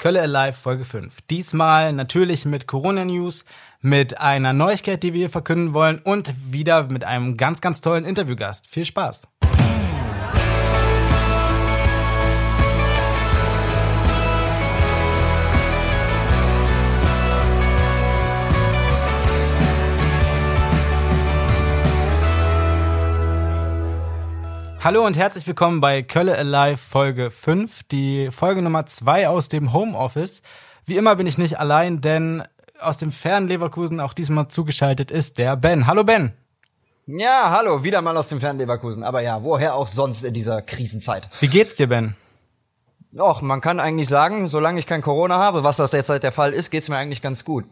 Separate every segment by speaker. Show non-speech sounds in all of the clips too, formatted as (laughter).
Speaker 1: Kölle Alive Folge 5. Diesmal natürlich mit Corona News, mit einer Neuigkeit, die wir hier verkünden wollen und wieder mit einem ganz, ganz tollen Interviewgast. Viel Spaß! Hallo und herzlich willkommen bei Kölle Alive Folge 5, die Folge Nummer 2 aus dem Homeoffice. Wie immer bin ich nicht allein, denn aus dem fernen Leverkusen auch diesmal zugeschaltet ist der Ben. Hallo Ben.
Speaker 2: Ja, hallo, wieder mal aus dem fernen Leverkusen. Aber ja, woher auch sonst in dieser Krisenzeit?
Speaker 1: Wie geht's dir, Ben?
Speaker 2: Och, man kann eigentlich sagen, solange ich kein Corona habe, was auch derzeit der Fall ist, geht's mir eigentlich ganz gut.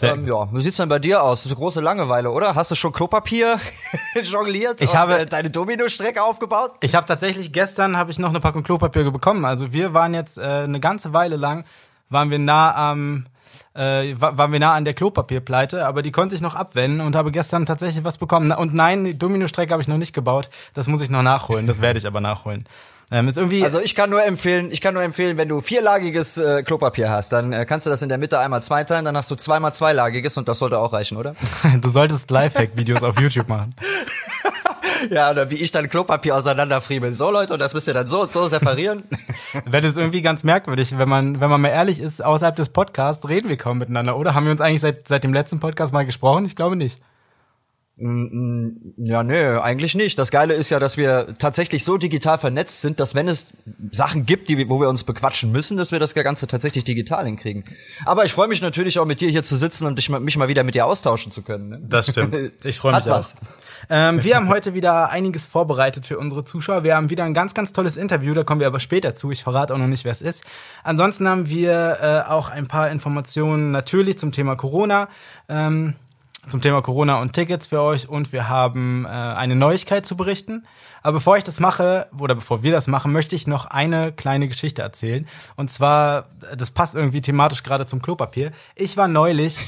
Speaker 2: Ähm, ja, wie sieht's denn bei dir aus? Das ist eine große Langeweile, oder? Hast du schon Klopapier (laughs) jongliert?
Speaker 1: Ich habe
Speaker 2: äh, deine Domino-Strecke aufgebaut.
Speaker 1: Ich habe tatsächlich gestern habe ich noch eine Packung Klopapier bekommen. Also wir waren jetzt äh, eine ganze Weile lang waren wir nah am äh, waren wir nah an der Klopapierpleite, aber die konnte ich noch abwenden und habe gestern tatsächlich was bekommen. Und nein, die Domino-Strecke habe ich noch nicht gebaut. Das muss ich noch nachholen. Das werde ich aber nachholen.
Speaker 2: Ähm, ist irgendwie also ich kann nur empfehlen, ich kann nur empfehlen, wenn du vierlagiges äh, Klopapier hast, dann äh, kannst du das in der Mitte einmal zweiteilen, dann hast du zweimal zweilagiges und das sollte auch reichen, oder? (laughs)
Speaker 1: du solltest Lifehack-Videos auf YouTube machen. (laughs)
Speaker 2: Ja, oder wie ich dann Klopapier auseinanderfriemeln. So, Leute, und das müsst ihr dann so und so separieren. (laughs)
Speaker 1: Wäre das irgendwie ganz merkwürdig, wenn man, wenn man mal ehrlich ist, außerhalb des Podcasts reden wir kaum miteinander, oder? Haben wir uns eigentlich seit, seit dem letzten Podcast mal gesprochen? Ich glaube nicht.
Speaker 2: Ja, nö, eigentlich nicht. Das Geile ist ja, dass wir tatsächlich so digital vernetzt sind, dass wenn es Sachen gibt, die, wo wir uns bequatschen müssen, dass wir das Ganze tatsächlich digital hinkriegen. Aber ich freue mich natürlich auch mit dir hier zu sitzen und dich, mich mal wieder mit dir austauschen zu können. Ne?
Speaker 1: Das stimmt. Ich freue mich auch. Ähm, wir haben heute wieder einiges vorbereitet für unsere Zuschauer. Wir haben wieder ein ganz, ganz tolles Interview, da kommen wir aber später zu. Ich verrate auch noch nicht, wer es ist. Ansonsten haben wir äh, auch ein paar Informationen natürlich zum Thema Corona. Ähm, zum Thema Corona und Tickets für euch und wir haben äh, eine Neuigkeit zu berichten. Aber bevor ich das mache, oder bevor wir das machen, möchte ich noch eine kleine Geschichte erzählen. Und zwar, das passt irgendwie thematisch gerade zum Klopapier. Ich war neulich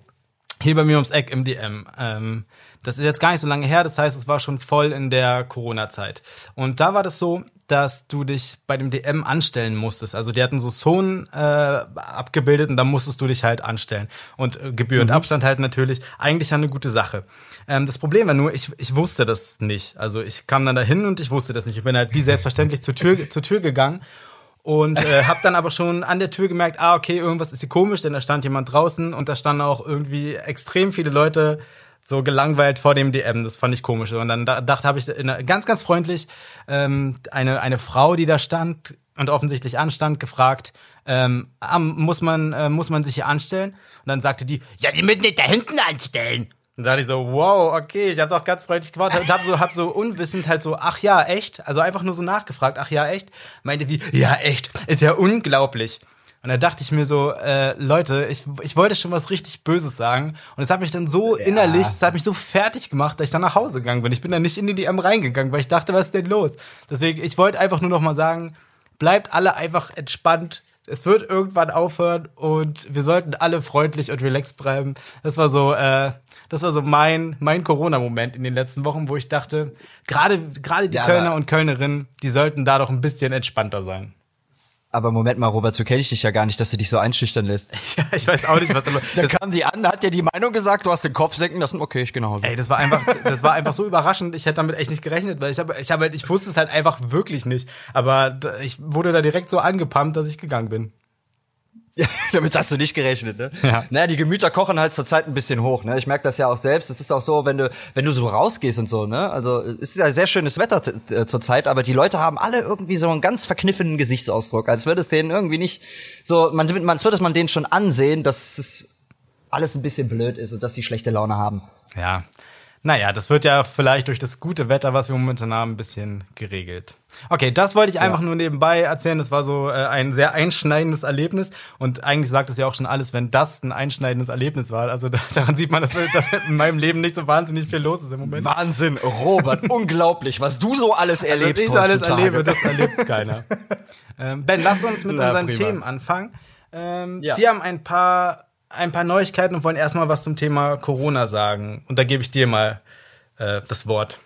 Speaker 1: (laughs) hier bei mir ums Eck im DM. Ähm, das ist jetzt gar nicht so lange her, das heißt, es war schon voll in der Corona-Zeit. Und da war das so, dass du dich bei dem DM anstellen musstest. Also die hatten so Zonen äh, abgebildet und da musstest du dich halt anstellen. Und äh, Gebühr und mhm. Abstand halt natürlich. Eigentlich eine gute Sache. Ähm, das Problem war nur, ich, ich wusste das nicht. Also ich kam dann dahin und ich wusste das nicht. Ich bin halt wie selbstverständlich zur Tür, zur Tür gegangen und äh, (laughs) habe dann aber schon an der Tür gemerkt, ah okay, irgendwas ist hier komisch, denn da stand jemand draußen und da standen auch irgendwie extrem viele Leute so gelangweilt vor dem DM. Das fand ich komisch. Und dann da, dachte, habe ich ganz, ganz freundlich ähm, eine, eine Frau, die da stand und offensichtlich anstand, gefragt, ähm, muss, man, äh, muss man sich hier anstellen? Und dann sagte die, ja, die müssen nicht da hinten anstellen. Und da dachte ich so, wow, okay, ich habe doch ganz freundlich gewartet und habe so, hab so unwissend halt so, ach ja, echt? Also einfach nur so nachgefragt, ach ja, echt? Meinte wie, ja, echt, ist ja unglaublich. Und da dachte ich mir so, äh, Leute, ich, ich wollte schon was richtig Böses sagen. Und es hat mich dann so ja. innerlich, es hat mich so fertig gemacht, dass ich dann nach Hause gegangen bin. Ich bin dann nicht in die DM reingegangen, weil ich dachte, was ist denn los? Deswegen, ich wollte einfach nur noch mal sagen, bleibt alle einfach entspannt. Es wird irgendwann aufhören und wir sollten alle freundlich und relaxed bleiben. Das war so, äh, das war so mein, mein Corona-Moment in den letzten Wochen, wo ich dachte, gerade, gerade die ja, Kölner und Kölnerinnen, die sollten da doch ein bisschen entspannter sein.
Speaker 2: Aber Moment mal, Robert, so kenne ich dich ja gar nicht, dass du dich so einschüchtern lässt. (laughs)
Speaker 1: Ja, ich weiß auch nicht, was (laughs)
Speaker 2: da Da kam die an, hat dir die Meinung gesagt, du hast den Kopf senken lassen, okay, ich genau.
Speaker 1: Ey, das war einfach, das war einfach so überraschend. Ich hätte damit echt nicht gerechnet, weil ich habe, ich habe, halt, ich wusste es halt einfach wirklich nicht. Aber ich wurde da direkt so angepumpt, dass ich gegangen bin.
Speaker 2: Ja, (laughs) damit hast du nicht gerechnet, ne? Ja. Naja, die Gemüter kochen halt zurzeit ein bisschen hoch, ne? Ich merke das ja auch selbst. Es ist auch so, wenn du, wenn du so rausgehst und so, ne? Also, es ist ja sehr schönes Wetter zurzeit, aber die Leute haben alle irgendwie so einen ganz verkniffenen Gesichtsausdruck, als würde es denen irgendwie nicht so, man, man, als würde es man denen schon ansehen, dass es alles ein bisschen blöd ist und dass sie schlechte Laune haben.
Speaker 1: Ja, naja, das wird ja vielleicht durch das gute Wetter, was wir momentan haben, ein bisschen geregelt. Okay, das wollte ich einfach ja. nur nebenbei erzählen. Das war so äh, ein sehr einschneidendes Erlebnis. Und eigentlich sagt es ja auch schon alles, wenn das ein einschneidendes Erlebnis war. Also (laughs) da, daran sieht man, dass, dass in meinem Leben nicht so wahnsinnig viel los ist im Moment.
Speaker 2: Wahnsinn, Robert, (laughs) unglaublich, was du so alles also, erlebst.
Speaker 1: Also, ich so alles erlebe, das erlebt keiner. (laughs) ähm, ben, lass uns mit Na, unseren prima. Themen anfangen. Ähm, ja. Wir haben ein paar ein paar Neuigkeiten und wollen erstmal was zum Thema Corona sagen. Und da gebe ich dir mal äh, das Wort.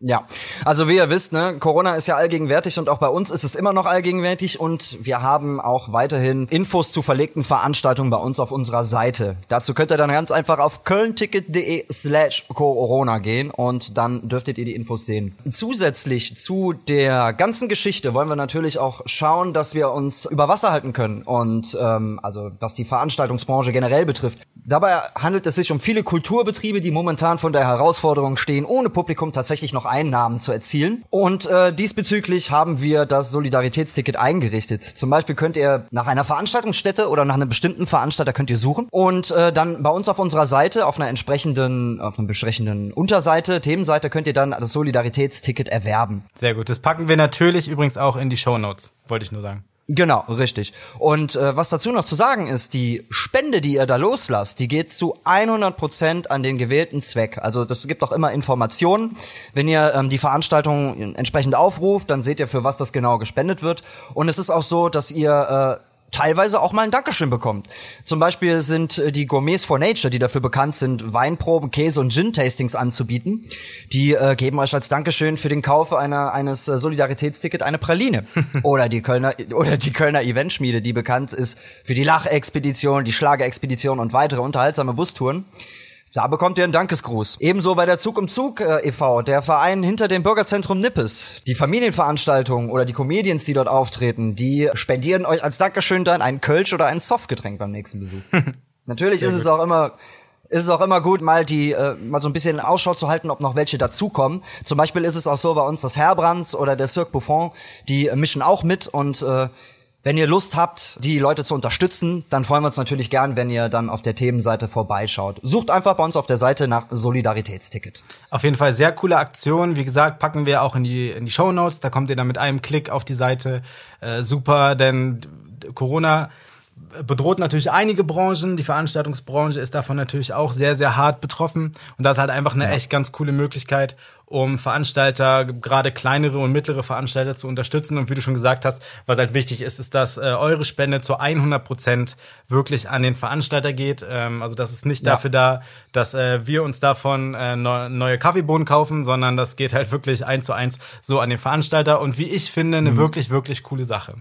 Speaker 2: Ja, also wie ihr wisst, ne, Corona ist ja allgegenwärtig und auch bei uns ist es immer noch allgegenwärtig und wir haben auch weiterhin Infos zu verlegten Veranstaltungen bei uns auf unserer Seite. Dazu könnt ihr dann ganz einfach auf kölnticket.de slash Corona gehen und dann dürftet ihr die Infos sehen. Zusätzlich zu der ganzen Geschichte wollen wir natürlich auch schauen, dass wir uns über Wasser halten können und ähm, also was die Veranstaltungsbranche generell betrifft. Dabei handelt es sich um viele Kulturbetriebe, die momentan von der Herausforderung stehen, ohne Publikum tatsächlich noch Einnahmen zu erzielen. Und äh, diesbezüglich haben wir das Solidaritätsticket eingerichtet. Zum Beispiel könnt ihr nach einer Veranstaltungsstätte oder nach einem bestimmten Veranstalter könnt ihr suchen und äh, dann bei uns auf unserer Seite auf einer entsprechenden, auf einer besprechenden Unterseite, Themenseite könnt ihr dann das Solidaritätsticket erwerben.
Speaker 1: Sehr gut. Das packen wir natürlich übrigens auch in die Show Notes. Wollte ich nur sagen.
Speaker 2: Genau, richtig. Und äh, was dazu noch zu sagen ist, die Spende, die ihr da loslasst, die geht zu 100 Prozent an den gewählten Zweck. Also das gibt auch immer Informationen. Wenn ihr ähm, die Veranstaltung entsprechend aufruft, dann seht ihr, für was das genau gespendet wird. Und es ist auch so, dass ihr äh, teilweise auch mal ein Dankeschön bekommt. Zum Beispiel sind äh, die Gourmets for Nature, die dafür bekannt sind, Weinproben, Käse und Gin-Tastings anzubieten. Die äh, geben euch als Dankeschön für den Kauf einer, eines äh, Solidaritätsticket eine Praline. (laughs) oder die Kölner oder die Kölner Eventschmiede, die bekannt ist für die Lachexpedition, die Schlagerexpedition und weitere unterhaltsame Bustouren. Da bekommt ihr einen Dankesgruß. Ebenso bei der Zug um Zug äh, e.V., der Verein hinter dem Bürgerzentrum Nippes. Die Familienveranstaltungen oder die Comedians, die dort auftreten, die spendieren euch als Dankeschön dann ein Kölsch oder ein Softgetränk beim nächsten Besuch. (laughs) Natürlich Sehr ist gut. es auch immer ist es auch immer gut, mal die äh, mal so ein bisschen Ausschau zu halten, ob noch welche dazukommen. Zum Beispiel ist es auch so bei uns das Herbrands oder der Cirque Buffon, die mischen auch mit und äh, wenn ihr Lust habt, die Leute zu unterstützen, dann freuen wir uns natürlich gern, wenn ihr dann auf der Themenseite vorbeischaut. Sucht einfach bei uns auf der Seite nach Solidaritätsticket.
Speaker 1: Auf jeden Fall sehr coole Aktion. Wie gesagt, packen wir auch in die, in die Show Notes. Da kommt ihr dann mit einem Klick auf die Seite. Äh, super, denn Corona bedroht natürlich einige Branchen. Die Veranstaltungsbranche ist davon natürlich auch sehr, sehr hart betroffen. Und das ist halt einfach eine ja. echt ganz coole Möglichkeit, um Veranstalter, gerade kleinere und mittlere Veranstalter zu unterstützen. Und wie du schon gesagt hast, was halt wichtig ist, ist, dass äh, eure Spende zu 100 Prozent wirklich an den Veranstalter geht. Ähm, also das ist nicht ja. dafür da, dass äh, wir uns davon äh, ne neue Kaffeebohnen kaufen, sondern das geht halt wirklich eins zu eins so an den Veranstalter. Und wie ich finde, eine mhm. wirklich, wirklich coole Sache.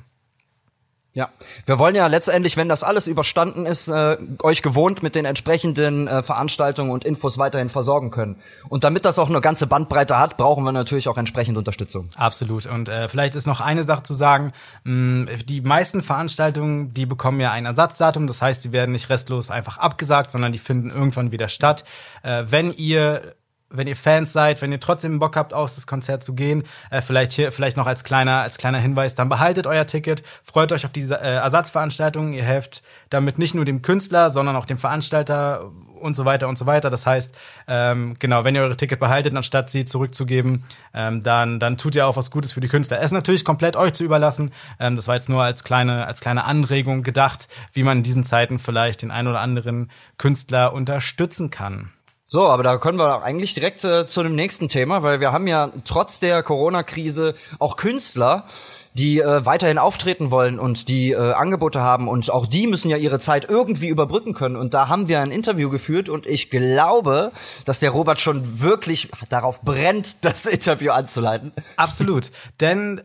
Speaker 2: Ja, wir wollen ja letztendlich, wenn das alles überstanden ist, äh, euch gewohnt mit den entsprechenden äh, Veranstaltungen und Infos weiterhin versorgen können. Und damit das auch eine ganze Bandbreite hat, brauchen wir natürlich auch entsprechend Unterstützung.
Speaker 1: Absolut. Und äh, vielleicht ist noch eine Sache zu sagen: mh, Die meisten Veranstaltungen, die bekommen ja ein Ersatzdatum. Das heißt, die werden nicht restlos einfach abgesagt, sondern die finden irgendwann wieder statt. Äh, wenn ihr wenn ihr Fans seid, wenn ihr trotzdem Bock habt, aus das Konzert zu gehen, äh, vielleicht hier, vielleicht noch als kleiner, als kleiner Hinweis, dann behaltet euer Ticket, freut euch auf diese äh, Ersatzveranstaltungen, ihr helft damit nicht nur dem Künstler, sondern auch dem Veranstalter und so weiter und so weiter. Das heißt, ähm, genau, wenn ihr eure Ticket behaltet, anstatt sie zurückzugeben, ähm, dann, dann tut ihr auch was Gutes für die Künstler. Es ist natürlich komplett euch zu überlassen. Ähm, das war jetzt nur als kleine, als kleine Anregung gedacht, wie man in diesen Zeiten vielleicht den ein oder anderen Künstler unterstützen kann.
Speaker 2: So, aber da können wir eigentlich direkt äh, zu dem nächsten Thema, weil wir haben ja trotz der Corona-Krise auch Künstler, die äh, weiterhin auftreten wollen und die äh, Angebote haben. Und auch die müssen ja ihre Zeit irgendwie überbrücken können. Und da haben wir ein Interview geführt und ich glaube, dass der Robert schon wirklich darauf brennt, (laughs) das Interview anzuleiten.
Speaker 1: Absolut, denn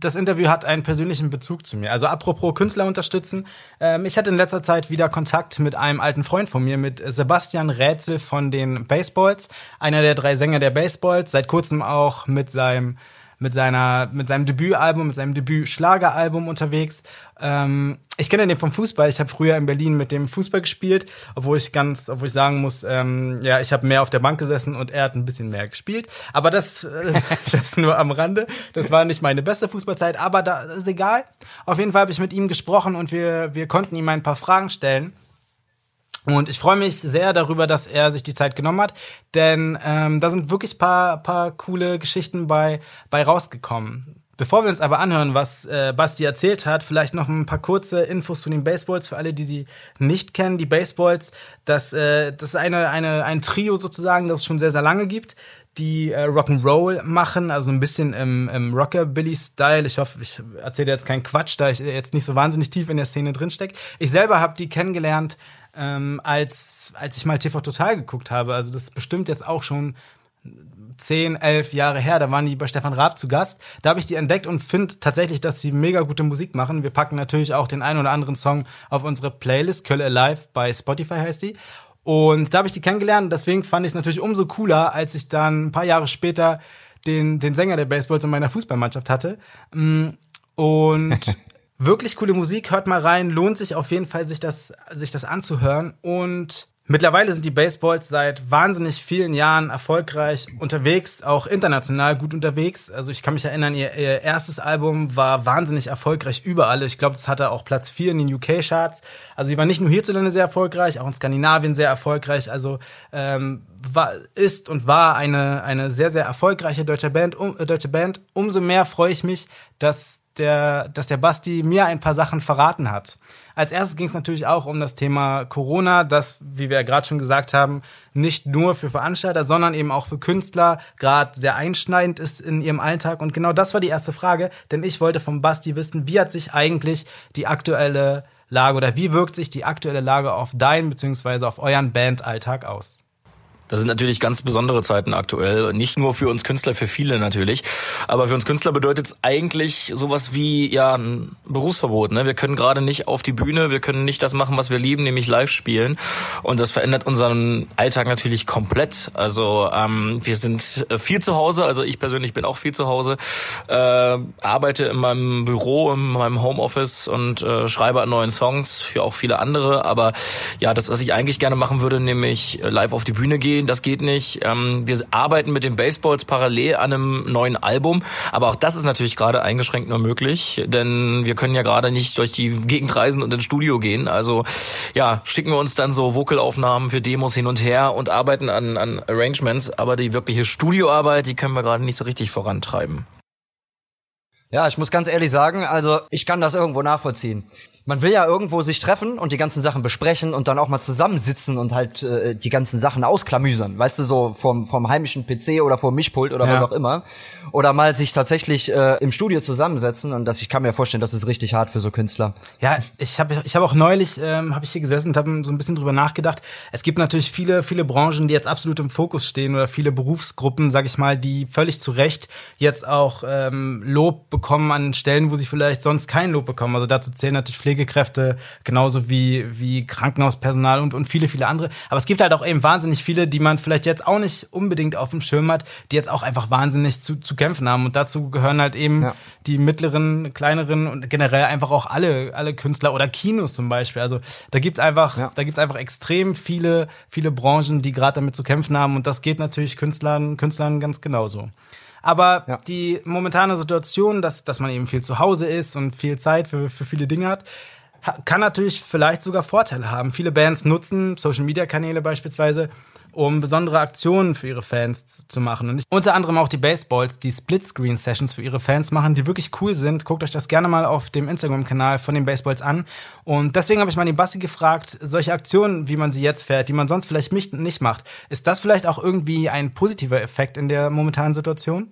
Speaker 1: das Interview hat einen persönlichen Bezug zu mir. Also apropos Künstler unterstützen. Ähm, ich hatte in letzter Zeit wieder Kontakt mit einem alten Freund von mir, mit Sebastian Rätsel von den Baseballs. Einer der drei Sänger der Baseballs. Seit kurzem auch mit seinem mit seiner mit seinem Debütalbum, mit seinem Debüt-Schlageralbum unterwegs. Ähm, ich kenne den vom Fußball. Ich habe früher in Berlin mit dem Fußball gespielt, obwohl ich ganz, obwohl ich sagen muss, ähm, ja, ich habe mehr auf der Bank gesessen und er hat ein bisschen mehr gespielt. Aber das, äh, (laughs) das nur am Rande. Das war nicht meine beste Fußballzeit, aber da ist egal. Auf jeden Fall habe ich mit ihm gesprochen und wir wir konnten ihm ein paar Fragen stellen. Und ich freue mich sehr darüber, dass er sich die Zeit genommen hat, denn ähm, da sind wirklich paar, paar coole Geschichten bei, bei rausgekommen. Bevor wir uns aber anhören, was äh, Basti erzählt hat, vielleicht noch ein paar kurze Infos zu den Baseballs für alle, die sie nicht kennen. Die Baseballs, das, äh, das ist eine, eine, ein Trio sozusagen, das es schon sehr, sehr lange gibt, die äh, Rock'n'Roll machen, also ein bisschen im, im Rockabilly-Style. Ich hoffe, ich erzähle jetzt keinen Quatsch, da ich jetzt nicht so wahnsinnig tief in der Szene drinstecke. Ich selber habe die kennengelernt ähm, als, als ich mal TV Total geguckt habe. Also das ist bestimmt jetzt auch schon zehn, elf Jahre her, da waren die bei Stefan Raab zu Gast. Da habe ich die entdeckt und finde tatsächlich, dass sie mega gute Musik machen. Wir packen natürlich auch den einen oder anderen Song auf unsere Playlist, Kölle Alive bei Spotify heißt die. Und da habe ich die kennengelernt. Deswegen fand ich es natürlich umso cooler, als ich dann ein paar Jahre später den, den Sänger der Baseballs in meiner Fußballmannschaft hatte. Mm, und (laughs) wirklich coole Musik, hört mal rein, lohnt sich auf jeden Fall, sich das, sich das anzuhören. Und Mittlerweile sind die Baseballs seit wahnsinnig vielen Jahren erfolgreich unterwegs, auch international gut unterwegs. Also ich kann mich erinnern, ihr, ihr erstes Album war wahnsinnig erfolgreich überall. Ich glaube, es hatte auch Platz 4 in den UK-Charts. Also sie war nicht nur hierzulande sehr erfolgreich, auch in Skandinavien sehr erfolgreich. Also ähm, war, ist und war eine, eine sehr, sehr erfolgreiche deutsche Band. Um, äh, deutsche Band. Umso mehr freue ich mich, dass der, dass der Basti mir ein paar Sachen verraten hat. Als erstes ging es natürlich auch um das Thema Corona, das, wie wir ja gerade schon gesagt haben, nicht nur für Veranstalter, sondern eben auch für Künstler gerade sehr einschneidend ist in ihrem Alltag. Und genau das war die erste Frage, denn ich wollte vom Basti wissen, wie hat sich eigentlich die aktuelle Lage oder wie wirkt sich die aktuelle Lage auf deinen bzw. auf euren Bandalltag aus?
Speaker 3: Das sind natürlich ganz besondere Zeiten aktuell. Nicht nur für uns Künstler, für viele natürlich. Aber für uns Künstler bedeutet es eigentlich sowas wie ja ein Berufsverbot. Ne? Wir können gerade nicht auf die Bühne, wir können nicht das machen, was wir lieben, nämlich live spielen. Und das verändert unseren Alltag natürlich komplett. Also ähm, wir sind viel zu Hause. Also ich persönlich bin auch viel zu Hause. Äh, arbeite in meinem Büro, in meinem Homeoffice und äh, schreibe an neuen Songs für auch viele andere. Aber ja, das, was ich eigentlich gerne machen würde, nämlich live auf die Bühne gehen gehen, das geht nicht. Ähm, wir arbeiten mit den Baseballs parallel an einem neuen Album, aber auch das ist natürlich gerade eingeschränkt nur möglich, denn wir können ja gerade nicht durch die Gegend reisen und ins Studio gehen. Also ja, schicken wir uns dann so Vocalaufnahmen für Demos hin und her und arbeiten an, an Arrangements, aber die wirkliche Studioarbeit, die können wir gerade nicht so richtig vorantreiben.
Speaker 2: Ja, ich muss ganz ehrlich sagen, also ich kann das irgendwo nachvollziehen man will ja irgendwo sich treffen und die ganzen Sachen besprechen und dann auch mal zusammensitzen und halt äh, die ganzen Sachen ausklamüsern, weißt du, so vom, vom heimischen PC oder vom Mischpult oder ja. was auch immer. Oder mal sich tatsächlich äh, im Studio zusammensetzen und das, ich kann mir vorstellen, das ist richtig hart für so Künstler.
Speaker 1: Ja, ich habe ich hab auch neulich, ähm, habe ich hier gesessen und habe so ein bisschen drüber nachgedacht. Es gibt natürlich viele, viele Branchen, die jetzt absolut im Fokus stehen oder viele Berufsgruppen, sag ich mal, die völlig zu Recht jetzt auch ähm, Lob bekommen an Stellen, wo sie vielleicht sonst kein Lob bekommen. Also dazu zählen natürlich Pflege Pflegekräfte, genauso wie, wie Krankenhauspersonal und, und viele, viele andere. Aber es gibt halt auch eben wahnsinnig viele, die man vielleicht jetzt auch nicht unbedingt auf dem Schirm hat, die jetzt auch einfach wahnsinnig zu, zu kämpfen haben. Und dazu gehören halt eben ja. die mittleren, kleineren und generell einfach auch alle, alle Künstler oder Kinos zum Beispiel. Also da gibt einfach, ja. da gibt's einfach extrem viele, viele Branchen, die gerade damit zu kämpfen haben. Und das geht natürlich Künstlern, Künstlern ganz genauso. Aber ja. die momentane Situation, dass, dass man eben viel zu Hause ist und viel Zeit für, für viele Dinge hat, kann natürlich vielleicht sogar Vorteile haben. Viele Bands nutzen Social-Media-Kanäle beispielsweise, um besondere Aktionen für ihre Fans zu machen. Und unter anderem auch die Baseballs, die Split-Screen-Sessions für ihre Fans machen, die wirklich cool sind. Guckt euch das gerne mal auf dem Instagram-Kanal von den Baseballs an. Und deswegen habe ich mal den Basti gefragt, solche Aktionen, wie man sie jetzt fährt, die man sonst vielleicht nicht macht, ist das vielleicht auch irgendwie ein positiver Effekt in der momentanen Situation?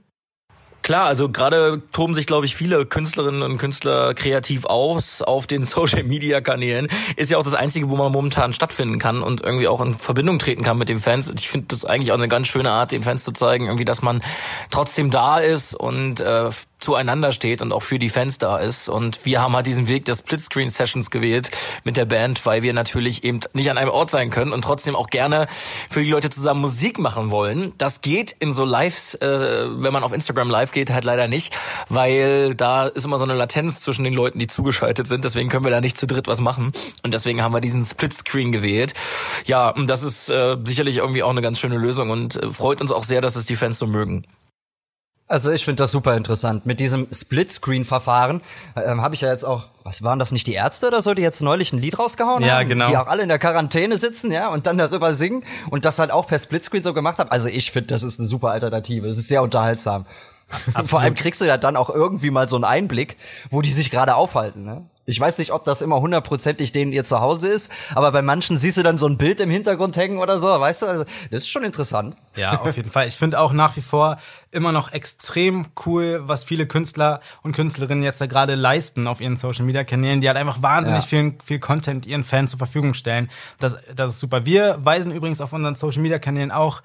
Speaker 3: Klar, also gerade toben sich, glaube ich, viele Künstlerinnen und Künstler kreativ aus auf den (laughs) Social-Media-Kanälen. Ist ja auch das Einzige, wo man momentan stattfinden kann und irgendwie auch in Verbindung treten kann mit den Fans. Und ich finde das eigentlich auch eine ganz schöne Art, den Fans zu zeigen, irgendwie, dass man trotzdem da ist und äh, zueinander steht und auch für die Fans da ist. Und wir haben halt diesen Weg der Splitscreen-Sessions gewählt mit der Band, weil wir natürlich eben nicht an einem Ort sein können und trotzdem auch gerne für die Leute zusammen Musik machen wollen. Das geht in so Lives, äh, wenn man auf Instagram live geht, halt leider nicht, weil da ist immer so eine Latenz zwischen den Leuten, die zugeschaltet sind. Deswegen können wir da nicht zu dritt was machen. Und deswegen haben wir diesen Splitscreen gewählt. Ja, und das ist äh, sicherlich irgendwie auch eine ganz schöne Lösung und äh, freut uns auch sehr, dass es die Fans so mögen.
Speaker 2: Also ich finde das super interessant. Mit diesem Splitscreen-Verfahren ähm, habe ich ja jetzt auch, was waren das nicht die Ärzte oder so, die jetzt neulich ein Lied rausgehauen
Speaker 1: ja,
Speaker 2: haben?
Speaker 1: Ja, genau.
Speaker 2: Die auch alle in der Quarantäne sitzen, ja, und dann darüber singen und das halt auch per Splitscreen so gemacht haben. Also ich finde, das ist eine super Alternative. Das ist sehr unterhaltsam. Absolut. Vor allem kriegst du ja dann auch irgendwie mal so einen Einblick, wo die sich gerade aufhalten, ne? Ich weiß nicht, ob das immer hundertprozentig denen ihr Zuhause ist, aber bei manchen siehst du dann so ein Bild im Hintergrund hängen oder so, weißt du? Also, das ist schon interessant.
Speaker 1: Ja, auf jeden Fall. Ich finde auch nach wie vor immer noch extrem cool, was viele Künstler und Künstlerinnen jetzt da gerade leisten auf ihren Social Media Kanälen, die halt einfach wahnsinnig ja. viel, viel Content ihren Fans zur Verfügung stellen. Das, das ist super. Wir weisen übrigens auf unseren Social Media Kanälen auch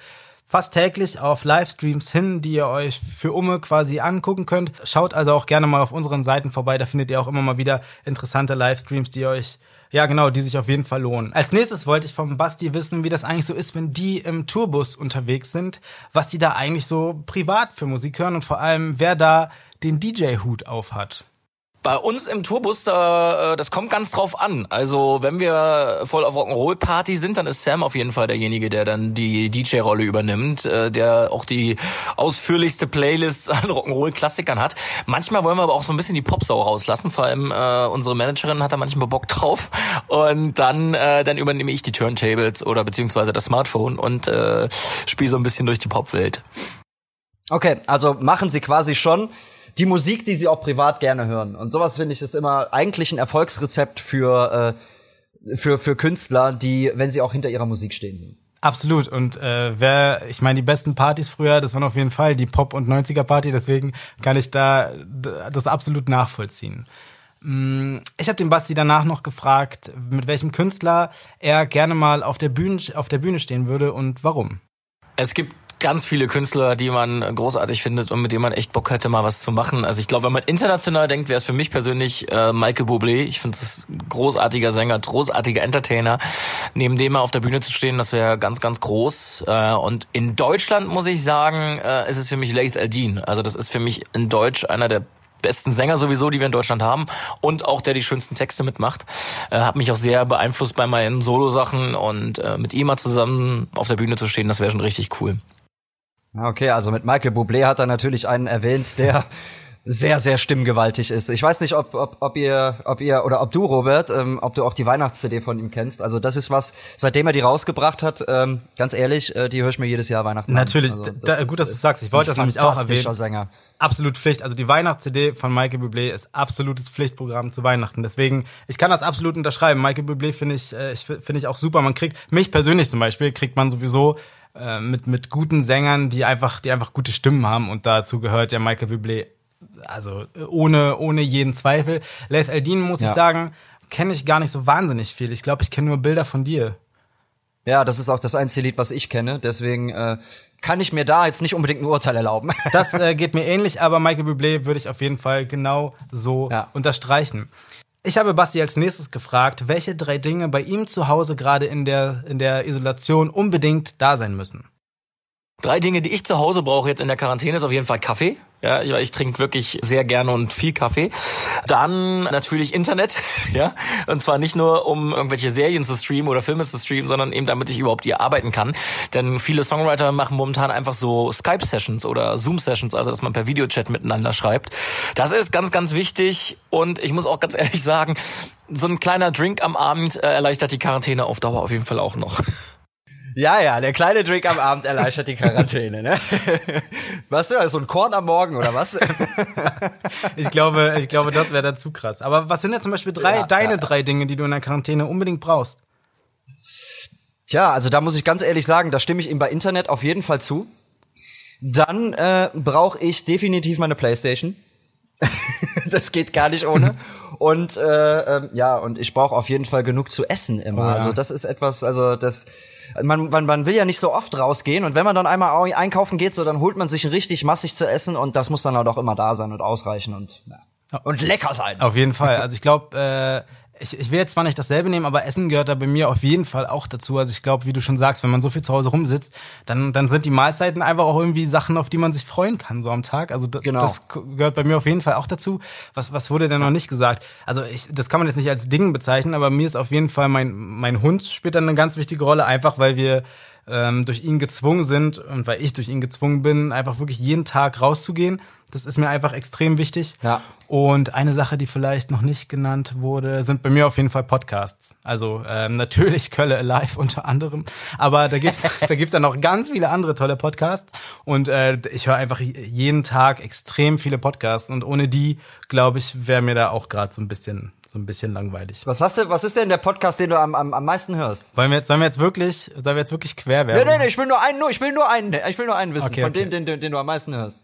Speaker 1: fast täglich auf Livestreams hin, die ihr euch für Umme quasi angucken könnt. Schaut also auch gerne mal auf unseren Seiten vorbei, da findet ihr auch immer mal wieder interessante Livestreams, die euch ja, genau, die sich auf jeden Fall lohnen. Als nächstes wollte ich vom Basti wissen, wie das eigentlich so ist, wenn die im Tourbus unterwegs sind, was die da eigentlich so privat für Musik hören und vor allem, wer da den DJ-Hut auf hat.
Speaker 3: Bei uns im Tourbus, äh, das kommt ganz drauf an. Also wenn wir voll auf Rock'n'Roll-Party sind, dann ist Sam auf jeden Fall derjenige, der dann die DJ-Rolle übernimmt, äh, der auch die ausführlichste Playlist an Rock'n'Roll-Klassikern hat. Manchmal wollen wir aber auch so ein bisschen die Popsau rauslassen. Vor allem äh, unsere Managerin hat da manchmal Bock drauf. Und dann, äh, dann übernehme ich die Turntables oder beziehungsweise das Smartphone und äh, spiele so ein bisschen durch die Popwelt.
Speaker 2: Okay, also machen Sie quasi schon die Musik, die sie auch privat gerne hören. Und sowas finde ich ist immer eigentlich ein Erfolgsrezept für, äh, für, für Künstler, die, wenn sie auch hinter ihrer Musik stehen.
Speaker 1: Absolut. Und äh, wer, ich meine, die besten Partys früher, das waren auf jeden Fall die Pop- und 90er-Party, deswegen kann ich da das absolut nachvollziehen. Mm, ich habe den Basti danach noch gefragt, mit welchem Künstler er gerne mal auf der Bühne, auf der Bühne stehen würde und warum.
Speaker 3: Es gibt ganz viele Künstler, die man großartig findet und mit denen man echt Bock hätte, mal was zu machen. Also ich glaube, wenn man international denkt, wäre es für mich persönlich äh, Michael Bublé. Ich finde das großartiger Sänger, großartiger Entertainer. Neben dem mal auf der Bühne zu stehen, das wäre ganz, ganz groß. Äh, und in Deutschland muss ich sagen, äh, ist es für mich Laith Aldin. Also das ist für mich in Deutsch einer der besten Sänger sowieso, die wir in Deutschland haben und auch der die schönsten Texte mitmacht. Äh, hat mich auch sehr beeinflusst bei meinen Solo-Sachen und äh, mit ihm mal zusammen auf der Bühne zu stehen, das wäre schon richtig cool.
Speaker 2: Okay, also mit Michael Bublé hat er natürlich einen erwähnt, der (laughs) sehr, sehr stimmgewaltig ist. Ich weiß nicht, ob, ob, ob ihr, ob ihr oder ob du, Robert, ähm, ob du auch die Weihnachts-CD von ihm kennst. Also das ist was, seitdem er die rausgebracht hat, ähm, ganz ehrlich, äh, die höre ich mir jedes Jahr Weihnachten
Speaker 1: Natürlich,
Speaker 2: also,
Speaker 1: da, gut, dass du sagst. Ich wollte das nämlich auch erwähnen.
Speaker 2: Sänger.
Speaker 1: Absolut Pflicht. Also die Weihnachts-CD von Michael Bublé ist absolutes Pflichtprogramm zu Weihnachten. Deswegen, ich kann das absolut unterschreiben. Michael Bublé finde ich, äh, ich finde ich auch super. Man kriegt, mich persönlich zum Beispiel, kriegt man sowieso äh, mit, mit guten Sängern, die einfach, die einfach gute Stimmen haben. Und dazu gehört ja Michael Bublé, also ohne, ohne jeden Zweifel. Laith Aldin, muss ja. ich sagen, kenne ich gar nicht so wahnsinnig viel. Ich glaube, ich kenne nur Bilder von dir.
Speaker 2: Ja, das ist auch das einzige Lied, was ich kenne. Deswegen äh, kann ich mir da jetzt nicht unbedingt ein Urteil erlauben. (laughs)
Speaker 1: Das äh, geht mir ähnlich, aber Michael Bublé würde ich auf jeden Fall genau so ja. unterstreichen. Ich habe Basti als nächstes gefragt, welche drei Dinge bei ihm zu Hause gerade in der, in der Isolation unbedingt da sein müssen.
Speaker 3: Drei Dinge, die ich zu Hause brauche jetzt in der Quarantäne, ist auf jeden Fall Kaffee. Ja, ich, ich trinke wirklich sehr gerne und viel Kaffee. Dann natürlich Internet, (laughs) ja. Und zwar nicht nur, um irgendwelche Serien zu streamen oder Filme zu streamen, sondern eben damit ich überhaupt hier arbeiten kann. Denn viele Songwriter machen momentan einfach so Skype-Sessions oder Zoom-Sessions, also dass man per Videochat miteinander schreibt. Das ist ganz, ganz wichtig. Und ich muss auch ganz (laughs) ehrlich sagen, so ein kleiner Drink am Abend äh, erleichtert die Quarantäne auf Dauer auf jeden Fall auch noch.
Speaker 2: Ja, ja, der kleine Drink am Abend erleichtert die Quarantäne, ne? (laughs) Was du, so ein Korn am Morgen oder was? (laughs)
Speaker 1: ich glaube, ich glaube, das wäre dann zu krass. Aber was sind denn zum Beispiel drei, ja, deine ja. drei Dinge, die du in der Quarantäne unbedingt brauchst?
Speaker 2: Tja, also da muss ich ganz ehrlich sagen, da stimme ich ihm bei Internet auf jeden Fall zu. Dann äh, brauche ich definitiv meine Playstation. (laughs) das geht gar nicht ohne. Und äh, äh, ja, und ich brauche auf jeden Fall genug zu essen immer. Oh, ja. Also das ist etwas, also das man, man, man will ja nicht so oft rausgehen und wenn man dann einmal einkaufen geht, so dann holt man sich richtig massig zu essen und das muss dann halt auch immer da sein und ausreichen und ja. und lecker sein.
Speaker 1: Auf jeden Fall. Also ich glaube, äh, ich, ich will jetzt zwar nicht dasselbe nehmen, aber Essen gehört da bei mir auf jeden Fall auch dazu. Also ich glaube, wie du schon sagst, wenn man so viel zu Hause rumsitzt, dann, dann sind die Mahlzeiten einfach auch irgendwie Sachen, auf die man sich freuen kann, so am Tag. Also genau. das gehört bei mir auf jeden Fall auch dazu. Was, was wurde denn noch nicht gesagt? Also ich, das kann man jetzt nicht als Ding bezeichnen, aber mir ist auf jeden Fall mein, mein Hund spielt dann eine ganz wichtige Rolle, einfach weil wir ähm, durch ihn gezwungen sind und weil ich durch ihn gezwungen bin, einfach wirklich jeden Tag rauszugehen. Das ist mir einfach extrem wichtig.
Speaker 2: Ja.
Speaker 1: Und eine Sache, die vielleicht noch nicht genannt wurde, sind bei mir auf jeden Fall Podcasts. Also ähm, natürlich Kölle Alive unter anderem, aber da gibt's (laughs) da gibt's dann noch ganz viele andere tolle Podcasts und äh, ich höre einfach jeden Tag extrem viele Podcasts und ohne die, glaube ich, wäre mir da auch gerade so ein bisschen so ein bisschen langweilig.
Speaker 2: Was hast du, was ist denn der Podcast, den du am, am, am meisten hörst?
Speaker 1: Wollen wir jetzt, sollen wir jetzt wirklich, sollen wir jetzt wirklich quer werden?
Speaker 2: Nee, nee, nee, ich will nur einen, nur, ich will nur einen, ich will nur einen wissen, okay, von okay. dem, den, den, den du am meisten hörst.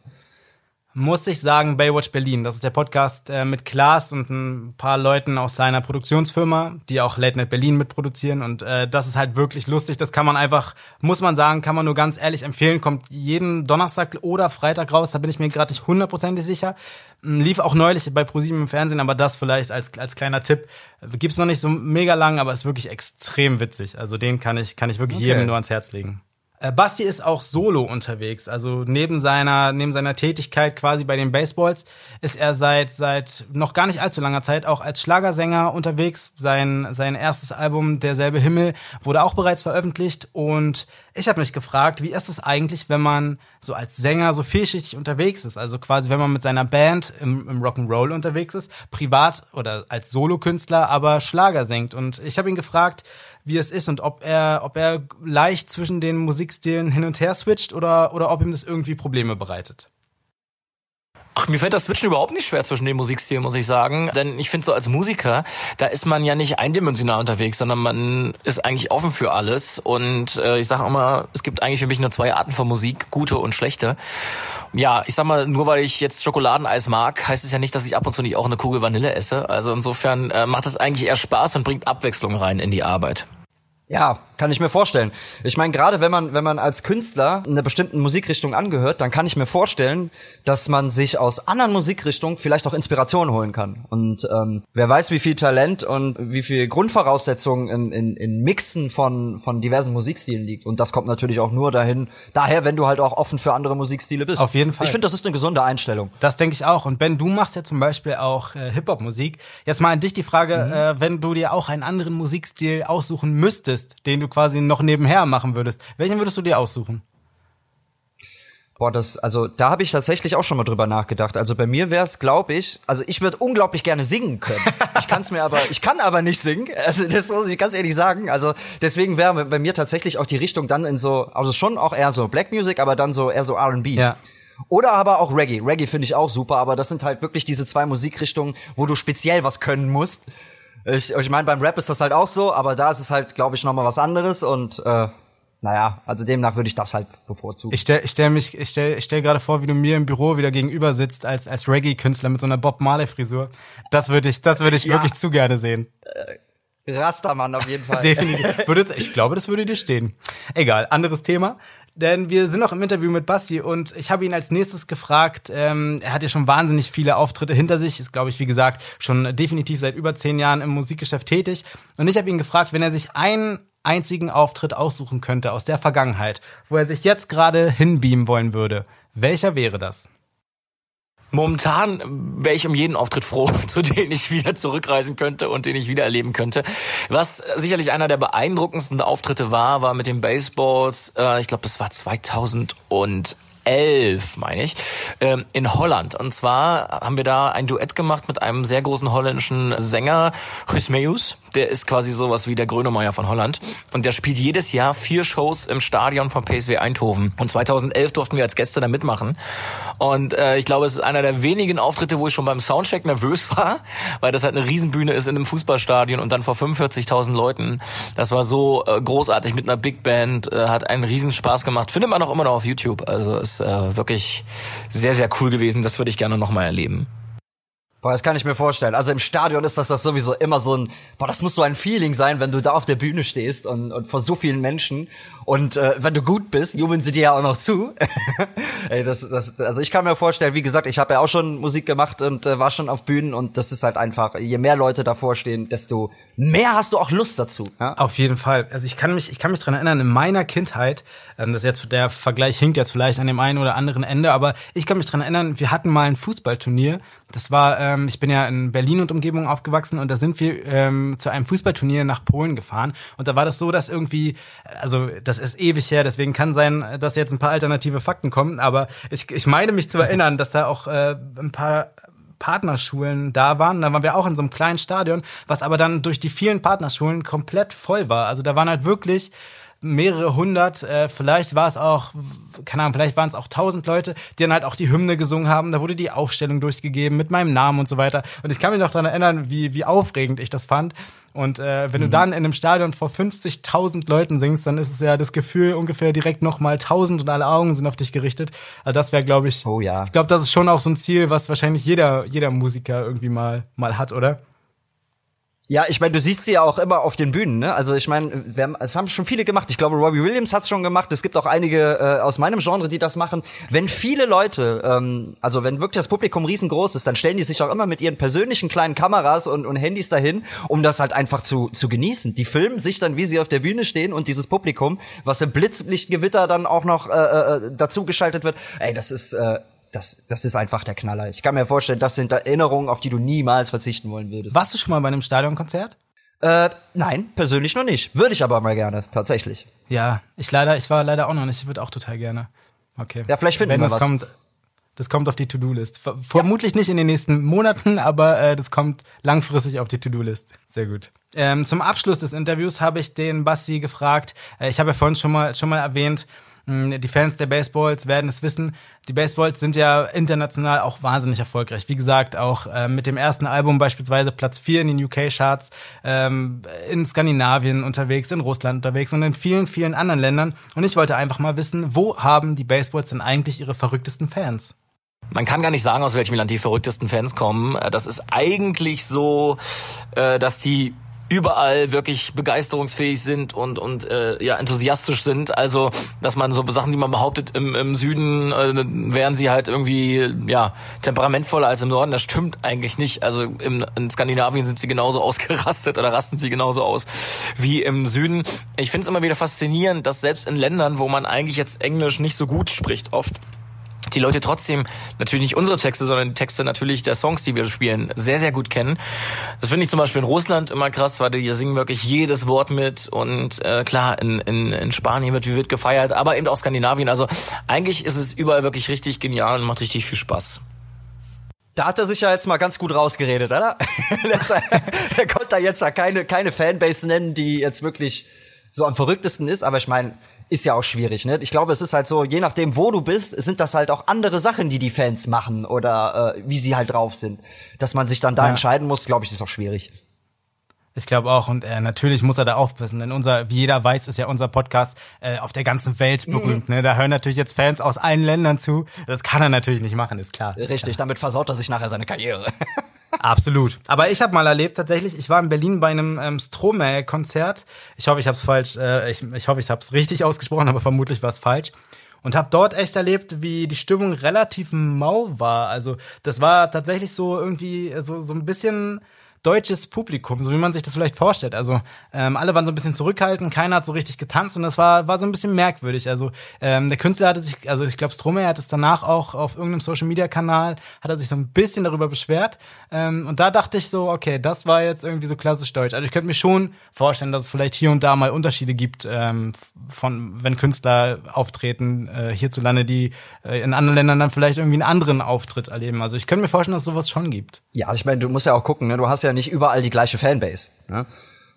Speaker 1: Muss ich sagen, Baywatch Berlin. Das ist der Podcast äh, mit Klaas und ein paar Leuten aus seiner Produktionsfirma, die auch Late Night Berlin mitproduzieren. Und äh, das ist halt wirklich lustig. Das kann man einfach, muss man sagen, kann man nur ganz ehrlich empfehlen. Kommt jeden Donnerstag oder Freitag raus, da bin ich mir gerade nicht hundertprozentig sicher. Hm, lief auch neulich bei ProSieben im Fernsehen, aber das vielleicht als, als kleiner Tipp. Gibt's noch nicht so mega lang, aber ist wirklich extrem witzig. Also den kann ich, kann ich wirklich okay. jedem nur ans Herz legen. Äh, Basti ist auch solo unterwegs. Also neben seiner, neben seiner Tätigkeit quasi bei den Baseballs ist er seit, seit noch gar nicht allzu langer Zeit auch als Schlagersänger unterwegs. Sein, sein erstes Album, Derselbe Himmel, wurde auch bereits veröffentlicht. Und ich habe mich gefragt, wie ist es eigentlich, wenn man so als Sänger so vielschichtig unterwegs ist? Also quasi, wenn man mit seiner Band im, im Rock'n'Roll unterwegs ist, privat oder als Solokünstler aber Schlager singt. Und ich habe ihn gefragt, wie es ist und ob er, ob er leicht zwischen den Musikstilen hin und her switcht oder, oder ob ihm das irgendwie Probleme bereitet.
Speaker 3: Ach, mir fällt das Switchen überhaupt nicht schwer zwischen den Musikstilen, muss ich sagen. Denn ich finde so als Musiker, da ist man ja nicht eindimensional unterwegs, sondern man ist eigentlich offen für alles. Und äh, ich sage immer, es gibt eigentlich für mich nur zwei Arten von Musik, gute und schlechte. Ja, ich sag mal, nur weil ich jetzt Schokoladeneis mag, heißt es ja nicht, dass ich ab und zu nicht auch eine Kugel Vanille esse. Also insofern äh, macht es eigentlich eher Spaß und bringt Abwechslung rein in die Arbeit.
Speaker 2: Ja, kann ich mir vorstellen. Ich meine, gerade wenn man, wenn man als Künstler einer bestimmten Musikrichtung angehört, dann kann ich mir vorstellen, dass man sich aus anderen Musikrichtungen vielleicht auch Inspiration holen kann. Und ähm, wer weiß, wie viel Talent und wie viel Grundvoraussetzungen in, in, in Mixen von, von diversen Musikstilen liegt. Und das kommt natürlich auch nur dahin, daher, wenn du halt auch offen für andere Musikstile bist.
Speaker 1: Auf jeden Fall.
Speaker 2: Ich finde, das ist eine gesunde Einstellung.
Speaker 1: Das denke ich auch. Und Ben, du machst ja zum Beispiel auch äh, Hip-Hop-Musik. Jetzt mal an dich die Frage, mhm. äh, wenn du dir auch einen anderen Musikstil aussuchen müsstest, den du quasi noch nebenher machen würdest, welchen würdest du dir aussuchen?
Speaker 2: Boah, das, also da habe ich tatsächlich auch schon mal drüber nachgedacht. Also bei mir wäre es, glaube ich, also ich würde unglaublich gerne singen können. Ich kann es mir aber, ich kann aber nicht singen. Also das muss ich ganz ehrlich sagen. Also deswegen wäre bei mir tatsächlich auch die Richtung dann in so, also schon auch eher so Black Music, aber dann so eher so R&B. Ja. Oder aber auch Reggae. Reggae finde ich auch super, aber das sind halt wirklich diese zwei Musikrichtungen, wo du speziell was können musst. Ich, ich meine, beim Rap ist das halt auch so, aber da ist es halt, glaube ich, noch mal was anderes und äh, naja, also demnach würde ich das halt bevorzugen.
Speaker 1: Ich stell, ich stell mich, ich stell, ich stell gerade vor, wie du mir im Büro wieder gegenüber sitzt als als Reggae-Künstler mit so einer Bob Marley Frisur. Das würde ich, das würde ich ja. wirklich zu gerne sehen. Äh,
Speaker 2: Rastermann auf jeden Fall.
Speaker 1: Definitiv. Würde, ich glaube, das würde dir stehen. Egal, anderes Thema. Denn wir sind noch im Interview mit Basti und ich habe ihn als nächstes gefragt. Ähm, er hat ja schon wahnsinnig viele Auftritte hinter sich, ist, glaube ich, wie gesagt, schon definitiv seit über zehn Jahren im Musikgeschäft tätig. Und ich habe ihn gefragt, wenn er sich einen einzigen Auftritt aussuchen könnte aus der Vergangenheit, wo er sich jetzt gerade hinbeamen wollen würde, welcher wäre das?
Speaker 3: Momentan wäre ich um jeden Auftritt froh, (laughs) zu dem ich wieder zurückreisen könnte und den ich wieder erleben könnte. Was sicherlich einer der beeindruckendsten Auftritte war, war mit den Baseballs. Äh, ich glaube, das war 2000 und 2011, meine ich, ähm, in Holland. Und zwar haben wir da ein Duett gemacht mit einem sehr großen holländischen Sänger, Meus. Der ist quasi sowas wie der Grönemeyer von Holland. Und der spielt jedes Jahr vier Shows im Stadion von PSW Eindhoven. Und 2011 durften wir als Gäste da mitmachen. Und äh, ich glaube, es ist einer der wenigen Auftritte, wo ich schon beim Soundcheck nervös (laughs) war, weil das halt eine Riesenbühne ist in einem Fußballstadion und dann vor 45.000 Leuten. Das war so äh, großartig mit einer Big Band, äh, hat einen Riesenspaß gemacht. Findet man auch immer noch auf YouTube. Also es äh, wirklich sehr, sehr cool gewesen. Das würde ich gerne nochmal erleben.
Speaker 2: Boah, das kann ich mir vorstellen. Also im Stadion ist das doch sowieso immer so ein, boah, das muss so ein Feeling sein, wenn du da auf der Bühne stehst und, und vor so vielen Menschen und äh, wenn du gut bist, jubeln sie dir ja auch noch zu. (laughs) Ey, das, das, also ich kann mir vorstellen, wie gesagt, ich habe ja auch schon Musik gemacht und äh, war schon auf Bühnen und das ist halt einfach, je mehr Leute davor stehen, desto mehr hast du auch Lust dazu. Ja?
Speaker 1: Auf jeden Fall. Also ich kann mich, ich kann mich dran erinnern, in meiner Kindheit, das jetzt der Vergleich hinkt jetzt vielleicht an dem einen oder anderen Ende, aber ich kann mich dran erinnern, wir hatten mal ein Fußballturnier. Das war, ähm, ich bin ja in Berlin und Umgebung aufgewachsen und da sind wir ähm, zu einem Fußballturnier nach Polen gefahren und da war das so, dass irgendwie, also das ist ewig her, deswegen kann sein, dass jetzt ein paar alternative Fakten kommen, aber ich, ich meine mich zu erinnern, dass da auch äh, ein paar Partnerschulen da waren. Da waren wir auch in so einem kleinen Stadion, was aber dann durch die vielen Partnerschulen komplett voll war. Also da waren halt wirklich mehrere hundert, äh, vielleicht war es auch, keine Ahnung, vielleicht waren es auch tausend Leute, die dann halt auch die Hymne gesungen haben. Da wurde die Aufstellung durchgegeben mit meinem Namen und so weiter. Und ich kann mich noch daran erinnern, wie, wie aufregend ich das fand. Und äh, wenn mhm. du dann in einem Stadion vor 50.000 Leuten singst, dann ist es ja das Gefühl ungefähr direkt nochmal 1000 und alle Augen sind auf dich gerichtet. Also das wäre, glaube ich,
Speaker 2: oh ja.
Speaker 1: Ich glaube, das ist schon auch so ein Ziel, was wahrscheinlich jeder, jeder Musiker irgendwie mal, mal hat, oder?
Speaker 2: Ja, ich meine, du siehst sie ja auch immer auf den Bühnen, ne? Also ich meine, es haben schon viele gemacht. Ich glaube, Robbie Williams hat es schon gemacht. Es gibt auch einige äh, aus meinem Genre, die das machen. Wenn viele Leute, ähm, also wenn wirklich das Publikum riesengroß ist, dann stellen die sich auch immer mit ihren persönlichen kleinen Kameras und, und Handys dahin, um das halt einfach zu, zu genießen. Die filmen sich dann, wie sie auf der Bühne stehen und dieses Publikum, was im Blitzlichtgewitter dann auch noch äh, äh, dazu geschaltet wird. Ey, das ist äh, das, das ist einfach der Knaller. Ich kann mir vorstellen, das sind Erinnerungen, auf die du niemals verzichten wollen würdest.
Speaker 1: Warst du schon mal bei einem Stadionkonzert?
Speaker 2: Äh, nein, persönlich noch nicht. Würde ich aber mal gerne, tatsächlich.
Speaker 1: Ja, ich leider, ich war leider auch noch nicht. Ich würde auch total gerne. Okay.
Speaker 2: Ja, vielleicht finden Wenn wir
Speaker 1: das was. Kommt, das kommt auf die To-Do-List. Vermutlich ja. nicht in den nächsten Monaten, aber äh, das kommt langfristig auf die To-Do-List. Sehr gut. Ähm, zum Abschluss des Interviews habe ich den Basti gefragt. Äh, ich habe ja vorhin schon mal schon mal erwähnt, die Fans der Baseballs werden es wissen. Die Baseballs sind ja international auch wahnsinnig erfolgreich. Wie gesagt, auch äh, mit dem ersten Album beispielsweise Platz 4 in den UK-Charts, ähm, in Skandinavien unterwegs, in Russland unterwegs und in vielen, vielen anderen Ländern. Und ich wollte einfach mal wissen, wo haben die Baseballs denn eigentlich ihre verrücktesten Fans?
Speaker 3: Man kann gar nicht sagen, aus welchem Land die verrücktesten Fans kommen. Äh, das ist eigentlich so, äh, dass die überall wirklich begeisterungsfähig sind und und äh, ja enthusiastisch sind. Also dass man so Sachen, die man behauptet, im, im Süden äh, wären sie halt irgendwie ja temperamentvoller als im Norden. Das stimmt eigentlich nicht. Also im, in Skandinavien sind sie genauso (laughs) ausgerastet oder rasten sie genauso aus wie im Süden. Ich finde es immer wieder faszinierend, dass selbst in Ländern, wo man eigentlich jetzt Englisch nicht so gut spricht, oft die Leute trotzdem natürlich nicht unsere Texte, sondern die Texte natürlich der Songs, die wir spielen, sehr, sehr gut kennen. Das finde ich zum Beispiel in Russland immer krass, weil die singen wirklich jedes Wort mit und äh, klar, in, in, in Spanien wird wird gefeiert, aber eben auch Skandinavien. Also eigentlich ist es überall wirklich richtig genial und macht richtig viel Spaß.
Speaker 2: Da hat er sich ja jetzt mal ganz gut rausgeredet, oder? (laughs) er konnte da jetzt ja keine, keine Fanbase nennen, die jetzt wirklich so am verrücktesten ist, aber ich meine, ist ja auch schwierig, ne? Ich glaube, es ist halt so, je nachdem, wo du bist, sind das halt auch andere Sachen, die die Fans machen oder äh, wie sie halt drauf sind. Dass man sich dann da ja. entscheiden muss, glaube ich, ist auch schwierig.
Speaker 1: Ich glaube auch und äh, natürlich muss er da aufpassen, denn unser, wie jeder weiß, ist ja unser Podcast äh, auf der ganzen Welt mhm. berühmt. Mhm. Ne? Da hören natürlich jetzt Fans aus allen Ländern zu. Das kann er natürlich nicht machen, ist klar.
Speaker 2: Richtig,
Speaker 1: klar.
Speaker 2: damit versaut er sich nachher seine Karriere. (laughs)
Speaker 1: Absolut. Aber ich habe mal erlebt tatsächlich, ich war in Berlin bei einem ähm, Stromae-Konzert. Ich hoffe, ich habe es falsch, äh, ich, ich hoffe, ich habe es richtig ausgesprochen, aber vermutlich war es falsch. Und habe dort echt erlebt, wie die Stimmung relativ mau war. Also das war tatsächlich so irgendwie so, so ein bisschen deutsches Publikum, so wie man sich das vielleicht vorstellt. Also ähm, alle waren so ein bisschen zurückhaltend, keiner hat so richtig getanzt und das war, war so ein bisschen merkwürdig. Also ähm, der Künstler hatte sich, also ich glaube Stromae hat es danach auch auf irgendeinem Social Media Kanal, hat er sich so ein bisschen darüber beschwert. Ähm, und da dachte ich so, okay, das war jetzt irgendwie so klassisch deutsch. Also ich könnte mir schon vorstellen, dass es vielleicht hier und da mal Unterschiede gibt, ähm, von wenn Künstler auftreten äh, hierzulande, die äh, in anderen Ländern dann vielleicht irgendwie einen anderen Auftritt erleben. Also ich könnte mir vorstellen, dass es sowas schon gibt.
Speaker 2: Ja, ich meine, du musst ja auch gucken, ne? du hast ja nicht überall die gleiche Fanbase. Ne?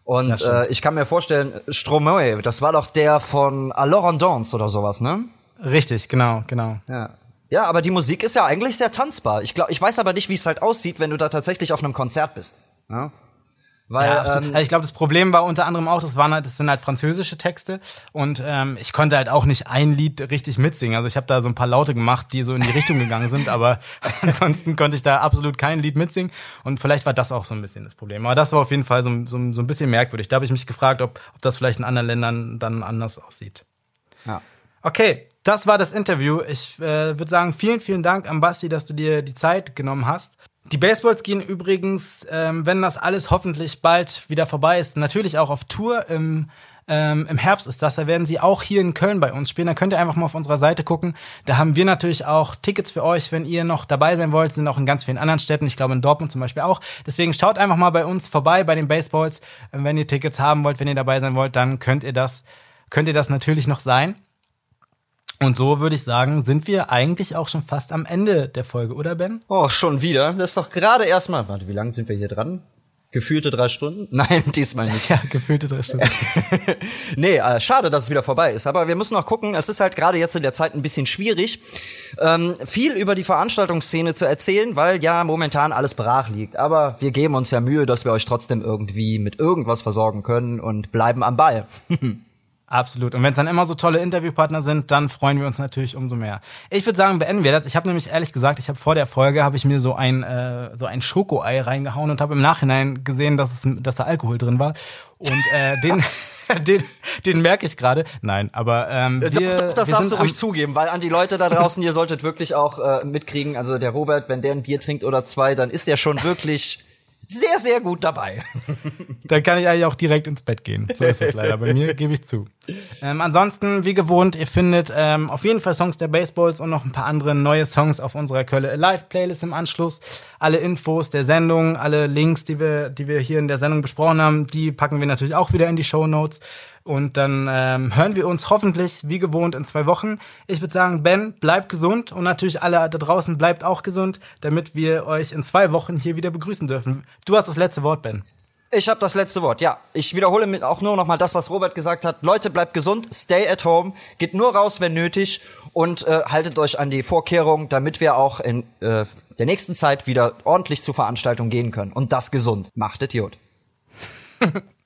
Speaker 2: Und äh, ich kann mir vorstellen, Stromae, das war doch der von Alors en Danse oder sowas, ne?
Speaker 1: Richtig, genau, genau.
Speaker 2: Ja. Ja, aber die Musik ist ja eigentlich sehr tanzbar. Ich glaube, ich weiß aber nicht, wie es halt aussieht, wenn du da tatsächlich auf einem Konzert bist. Ne?
Speaker 1: Weil, ja, ähm, also ich glaube, das Problem war unter anderem auch, das waren halt, das sind halt französische Texte und ähm, ich konnte halt auch nicht ein Lied richtig mitsingen. Also ich habe da so ein paar Laute gemacht, die so in die Richtung gegangen sind, aber (laughs) ansonsten konnte ich da absolut kein Lied mitsingen und vielleicht war das auch so ein bisschen das Problem. Aber das war auf jeden Fall so, so, so ein bisschen merkwürdig. Da habe ich mich gefragt, ob, ob das vielleicht in anderen Ländern dann anders aussieht. Ja. Okay, das war das Interview. Ich äh, würde sagen, vielen, vielen Dank an Basti, dass du dir die Zeit genommen hast. Die Baseballs gehen übrigens, ähm, wenn das alles hoffentlich bald wieder vorbei ist, natürlich auch auf Tour. Im, ähm, Im Herbst ist das. Da werden sie auch hier in Köln bei uns spielen. Da könnt ihr einfach mal auf unserer Seite gucken. Da haben wir natürlich auch Tickets für euch, wenn ihr noch dabei sein wollt. Sind auch in ganz vielen anderen Städten. Ich glaube in Dortmund zum Beispiel auch. Deswegen schaut einfach mal bei uns vorbei bei den Baseballs. Wenn ihr Tickets haben wollt, wenn ihr dabei sein wollt, dann könnt ihr das, könnt ihr das natürlich noch sein. Und so würde ich sagen, sind wir eigentlich auch schon fast am Ende der Folge, oder Ben?
Speaker 2: Oh, schon wieder. Das ist doch gerade erstmal. Warte, wie lange sind wir hier dran? Gefühlte drei Stunden? (laughs) Nein, diesmal nicht.
Speaker 1: Ja, gefühlte drei Stunden. (laughs)
Speaker 2: nee, äh, schade, dass es wieder vorbei ist. Aber wir müssen noch gucken. Es ist halt gerade jetzt in der Zeit ein bisschen schwierig, ähm, viel über die Veranstaltungsszene zu erzählen, weil ja momentan alles brach liegt. Aber wir geben uns ja Mühe, dass wir euch trotzdem irgendwie mit irgendwas versorgen können und bleiben am Ball. (laughs)
Speaker 1: Absolut. Und wenn es dann immer so tolle Interviewpartner sind, dann freuen wir uns natürlich umso mehr. Ich würde sagen, beenden wir das. Ich habe nämlich ehrlich gesagt, ich habe vor der Folge habe ich mir so ein äh, so ein Schokoei reingehauen und habe im Nachhinein gesehen, dass es dass da Alkohol drin war und äh, (laughs) den den, den merke ich gerade. Nein, aber ähm, wir,
Speaker 2: doch, doch, das wir darfst du ruhig zugeben, weil an die Leute da draußen, ihr solltet wirklich auch äh, mitkriegen, also der Robert, wenn der ein Bier trinkt oder zwei, dann ist der schon wirklich sehr, sehr gut dabei. (laughs)
Speaker 1: Da kann ich eigentlich auch direkt ins Bett gehen. So ist es leider bei mir, gebe ich zu. Ähm, ansonsten, wie gewohnt, ihr findet ähm, auf jeden Fall Songs der Baseballs und noch ein paar andere neue Songs auf unserer Kölle Live Playlist im Anschluss. Alle Infos der Sendung, alle Links, die wir, die wir hier in der Sendung besprochen haben, die packen wir natürlich auch wieder in die Show Notes. Und dann ähm, hören wir uns hoffentlich wie gewohnt in zwei Wochen. Ich würde sagen, Ben, bleibt gesund und natürlich alle da draußen bleibt auch gesund, damit wir euch in zwei Wochen hier wieder begrüßen dürfen. Du hast das letzte Wort, Ben.
Speaker 2: Ich habe das letzte Wort, ja. Ich wiederhole auch nur noch mal das, was Robert gesagt hat. Leute, bleibt gesund, stay at home, geht nur raus, wenn nötig und äh, haltet euch an die Vorkehrungen, damit wir auch in äh, der nächsten Zeit wieder ordentlich zu Veranstaltungen gehen können. Und das gesund. Macht Idiot. (laughs)